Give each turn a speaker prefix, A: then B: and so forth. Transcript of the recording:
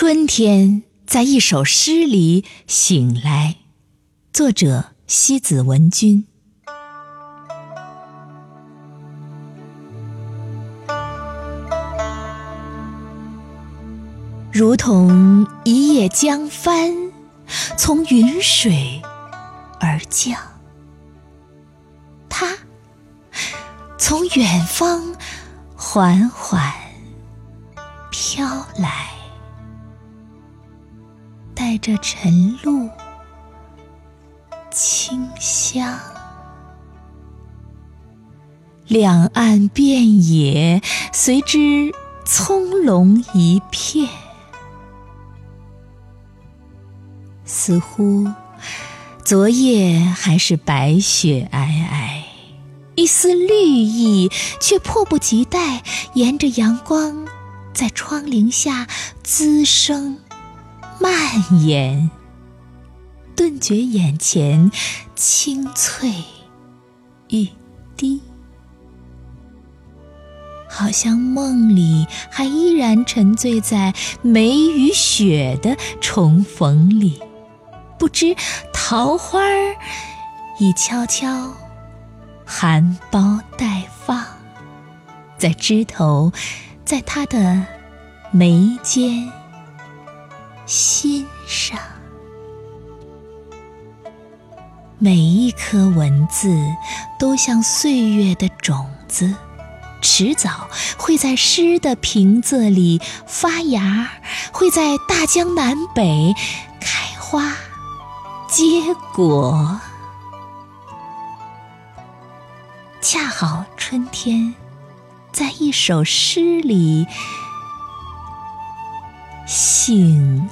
A: 春天在一首诗里醒来，作者西子文君。如同一叶江帆，从云水而降。它从远方缓缓飘来。带着晨露清香，两岸遍野随之葱茏一片，似乎昨夜还是白雪皑皑，一丝绿意却迫不及待沿着阳光在窗棂下滋生。蔓延，顿觉眼前青翠欲滴，好像梦里还依然沉醉在梅与雪的重逢里，不知桃花儿已悄悄含苞待放，在枝头，在他的眉间。心上，每一颗文字都像岁月的种子，迟早会在诗的瓶子里发芽，会在大江南北开花结果。恰好春天，在一首诗里醒。